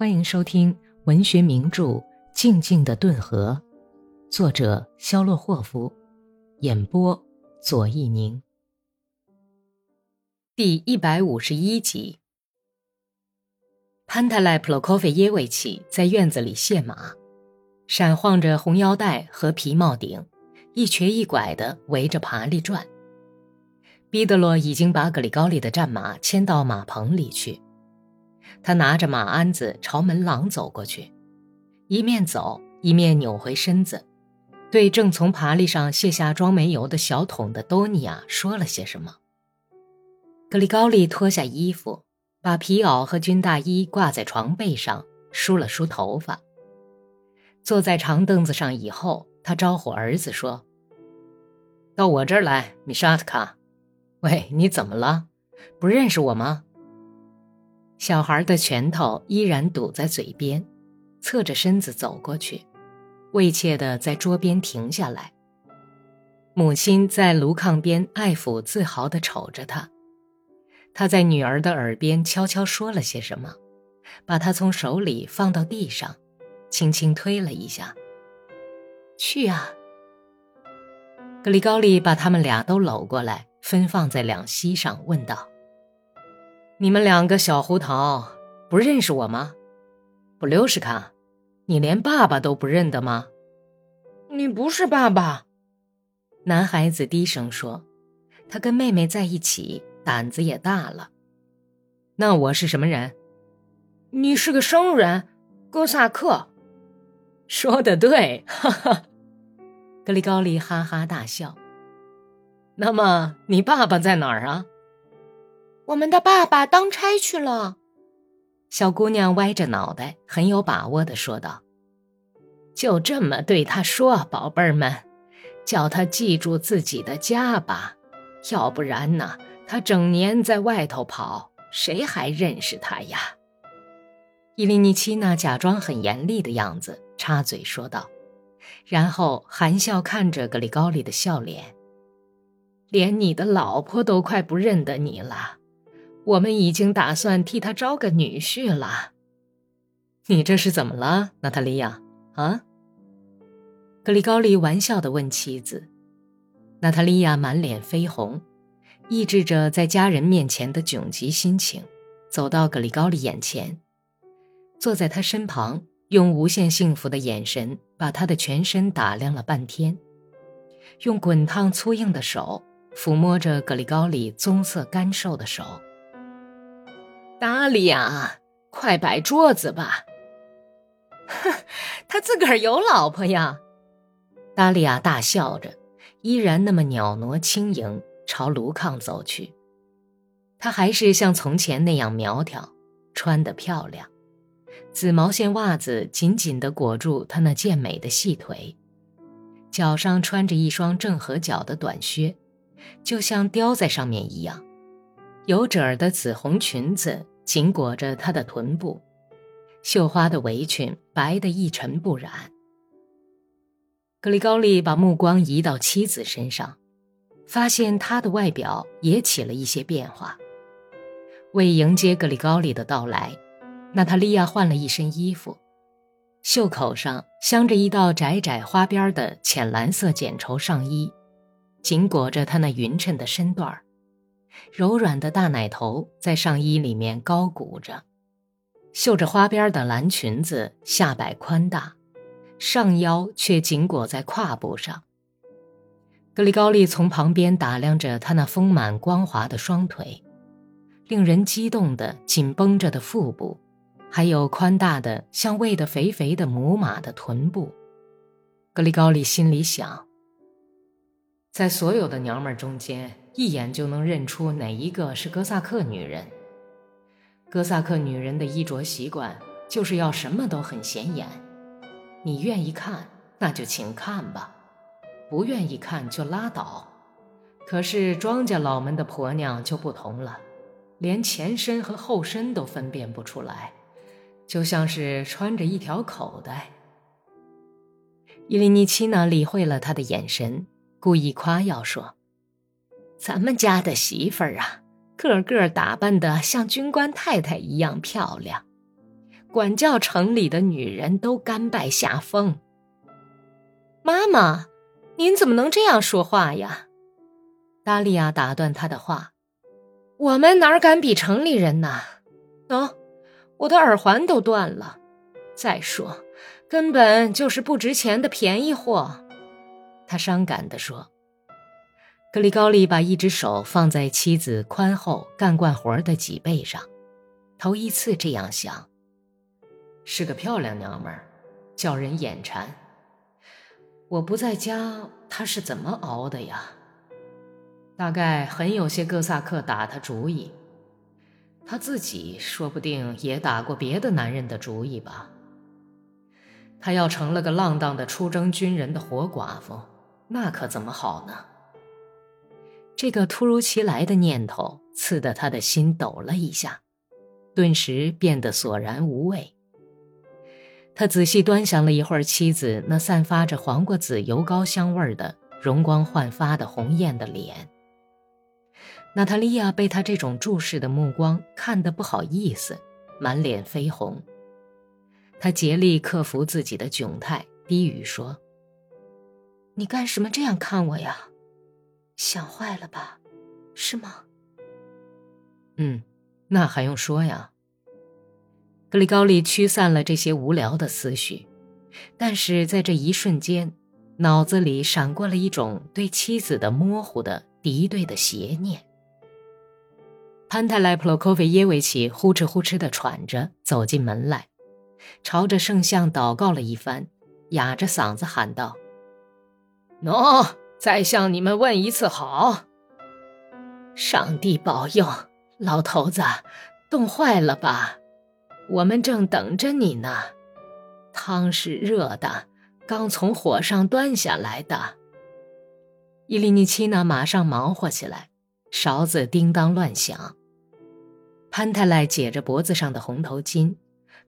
欢迎收听文学名著《静静的顿河》，作者肖洛霍夫，演播左一宁。第一百五十一集，潘泰莱普洛科菲耶维奇在院子里卸马，闪晃着红腰带和皮帽顶，一瘸一拐的围着爬犁转。毕德罗已经把格里高利的战马牵到马棚里去。他拿着马鞍子朝门廊走过去，一面走一面扭回身子，对正从爬犁上卸下装煤油的小桶的多尼亚说了些什么。格里高利脱下衣服，把皮袄和军大衣挂在床背上，梳了梳头发。坐在长凳子上以后，他招呼儿子说：“到我这儿来，米沙特卡。喂，你怎么了？不认识我吗？”小孩的拳头依然堵在嘴边，侧着身子走过去，畏怯地在桌边停下来。母亲在炉炕边爱抚、自豪地瞅着他。他在女儿的耳边悄悄说了些什么，把她从手里放到地上，轻轻推了一下。去啊！格里高利把他们俩都搂过来，分放在两膝上，问道。你们两个小胡桃，不认识我吗？布留什卡，你连爸爸都不认得吗？你不是爸爸。男孩子低声说：“他跟妹妹在一起，胆子也大了。”那我是什么人？你是个生人，哥萨克。说的对，哈哈。格里高利哈哈大笑。那么你爸爸在哪儿啊？我们的爸爸当差去了，小姑娘歪着脑袋，很有把握的说道：“就这么对他说，宝贝儿们，叫他记住自己的家吧，要不然呢，他整年在外头跑，谁还认识他呀？”伊利尼奇娜假装很严厉的样子，插嘴说道，然后含笑看着格里高利的笑脸：“连你的老婆都快不认得你了。”我们已经打算替他招个女婿了。你这是怎么了，娜塔莉亚？啊？格里高利玩笑地问妻子。娜塔莉亚满脸绯红，抑制着在家人面前的窘急心情，走到格里高利眼前，坐在他身旁，用无限幸福的眼神把他的全身打量了半天，用滚烫粗硬的手抚摸着格里高利棕色干瘦的手。达利亚，快摆桌子吧！哼，他自个儿有老婆呀！达利亚大笑着，依然那么袅娜轻盈，朝炉炕走去。她还是像从前那样苗条，穿得漂亮，紫毛线袜子紧紧地裹住她那健美的细腿，脚上穿着一双正合脚的短靴，就像雕在上面一样。有褶儿的紫红裙子。紧裹着她的臀部，绣花的围裙白得一尘不染。格里高利把目光移到妻子身上，发现她的外表也起了一些变化。为迎接格里高利的到来，娜塔莉亚换了一身衣服，袖口上镶着一道窄窄花边的浅蓝色剪绸上衣，紧裹着她那匀称的身段儿。柔软的大奶头在上衣里面高鼓着，绣着花边的蓝裙子下摆宽大，上腰却紧裹在胯部上。格里高利从旁边打量着她那丰满光滑的双腿，令人激动的紧绷着的腹部，还有宽大的像喂得肥肥的母马的臀部。格里高利心里想，在所有的娘们中间。一眼就能认出哪一个是哥萨克女人。哥萨克女人的衣着习惯就是要什么都很显眼，你愿意看那就请看吧，不愿意看就拉倒。可是庄稼老们的婆娘就不同了，连前身和后身都分辨不出来，就像是穿着一条口袋。伊利尼奇娜理会了他的眼神，故意夸耀说。咱们家的媳妇儿啊，个个打扮的像军官太太一样漂亮，管教城里的女人都甘拜下风。妈妈，您怎么能这样说话呀？达利亚打断他的话：“我们哪敢比城里人呢？喏，我的耳环都断了。再说，根本就是不值钱的便宜货。”他伤感地说。格里高利把一只手放在妻子宽厚、干惯活的脊背上，头一次这样想。是个漂亮娘们，叫人眼馋。我不在家，她是怎么熬的呀？大概很有些哥萨克打他主意，他自己说不定也打过别的男人的主意吧。他要成了个浪荡的出征军人的活寡妇，那可怎么好呢？这个突如其来的念头刺得他的心抖了一下，顿时变得索然无味。他仔细端详了一会儿妻子那散发着黄瓜籽油膏香味儿的容光焕发的红艳的脸。娜塔莉亚被他这种注视的目光看得不好意思，满脸绯红。他竭力克服自己的窘态，低语说：“你干什么这样看我呀？”想坏了吧，是吗？嗯，那还用说呀。格里高利驱散了这些无聊的思绪，但是在这一瞬间，脑子里闪过了一种对妻子的模糊的敌对的邪念。潘泰莱普洛科菲耶维奇呼哧呼哧的喘着走进门来，朝着圣像祷告了一番，哑着嗓子喊道：“喏。”再向你们问一次好，上帝保佑，老头子，冻坏了吧？我们正等着你呢。汤是热的，刚从火上端下来的。伊利尼奇娜马上忙活起来，勺子叮当乱响。潘太赖解着脖子上的红头巾，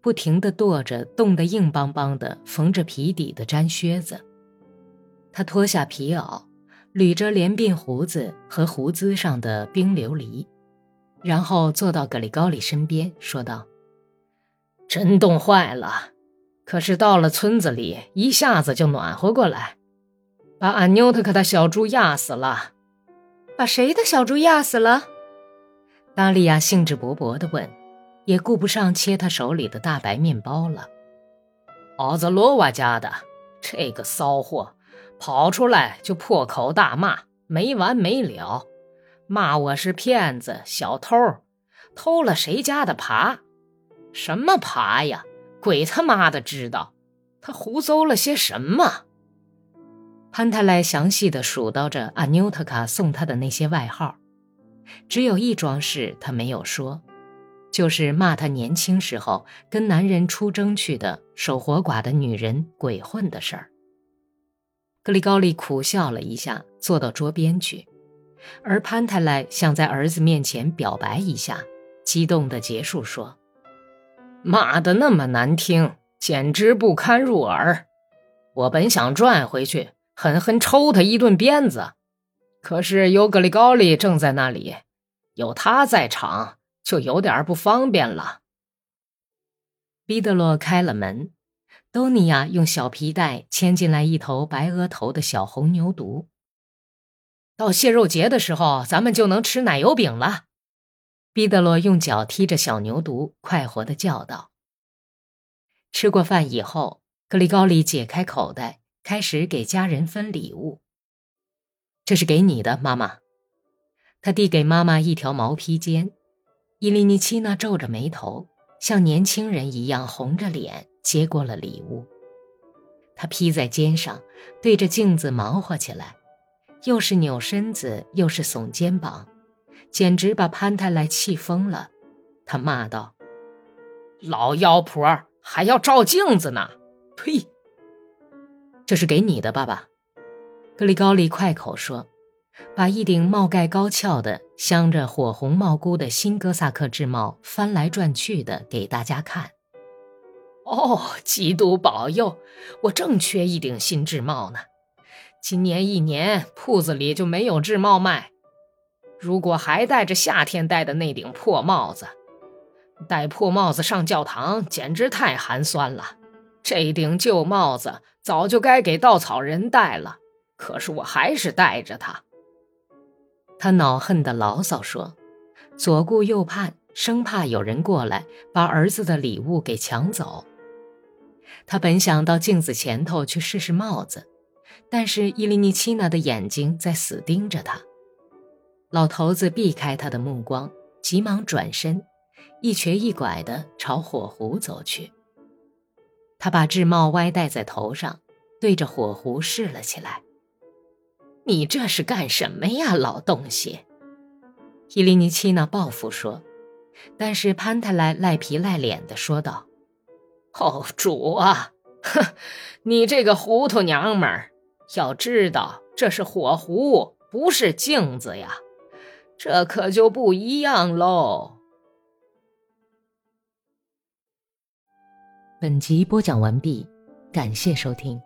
不停地跺着冻得硬邦邦的缝着皮底的毡靴子。他脱下皮袄，捋着连鬓胡子和胡子上的冰琉璃，然后坐到格里高里身边，说道：“真冻坏了，可是到了村子里，一下子就暖和过来，把俺妞特克的小猪压死了。把谁的小猪压死了？”达利亚兴致勃勃地问，也顾不上切他手里的大白面包了。“奥泽罗瓦家的这个骚货。”跑出来就破口大骂，没完没了，骂我是骗子、小偷，偷了谁家的耙？什么耙呀？鬼他妈的知道！他胡诌了些什么？潘泰莱详细的数到着阿纽特卡送他的那些外号，只有一桩事他没有说，就是骂他年轻时候跟男人出征去的守活寡的女人鬼混的事儿。格里高利苦笑了一下，坐到桌边去，而潘泰莱想在儿子面前表白一下，激动地结束说：“骂得那么难听，简直不堪入耳。我本想转回去狠狠抽他一顿鞭子，可是有格里高利正在那里，有他在场，就有点不方便了。”彼得罗开了门。多尼亚用小皮带牵进来一头白额头的小红牛犊。到蟹肉节的时候，咱们就能吃奶油饼了。毕德罗用脚踢着小牛犊，快活的叫道。吃过饭以后，格里高利解开口袋，开始给家人分礼物。这是给你的，妈妈。他递给妈妈一条毛披肩。伊利尼奇娜皱着眉头，像年轻人一样红着脸。接过了礼物，他披在肩上，对着镜子忙活起来，又是扭身子，又是耸肩膀，简直把潘太来气疯了。他骂道：“老妖婆还要照镜子呢！呸！”这是给你的，爸爸。格里高利快口说，把一顶帽盖高翘的、镶着火红帽箍的新哥萨克制帽翻来转去的给大家看。哦，基督保佑！我正缺一顶新制帽呢。今年一年铺子里就没有制帽卖。如果还戴着夏天戴的那顶破帽子，戴破帽子上教堂简直太寒酸了。这顶旧帽子早就该给稻草人戴了，可是我还是戴着它。他恼恨的牢骚说，左顾右盼，生怕有人过来把儿子的礼物给抢走。他本想到镜子前头去试试帽子，但是伊利尼奇娜的眼睛在死盯着他。老头子避开他的目光，急忙转身，一瘸一拐地朝火狐走去。他把制帽歪戴在头上，对着火狐试了起来。“你这是干什么呀，老东西？”伊利尼奇娜报复说，但是潘泰莱赖皮赖脸的说道。哦，主啊，哼，你这个糊涂娘们儿，要知道这是火壶，不是镜子呀，这可就不一样喽。本集播讲完毕，感谢收听。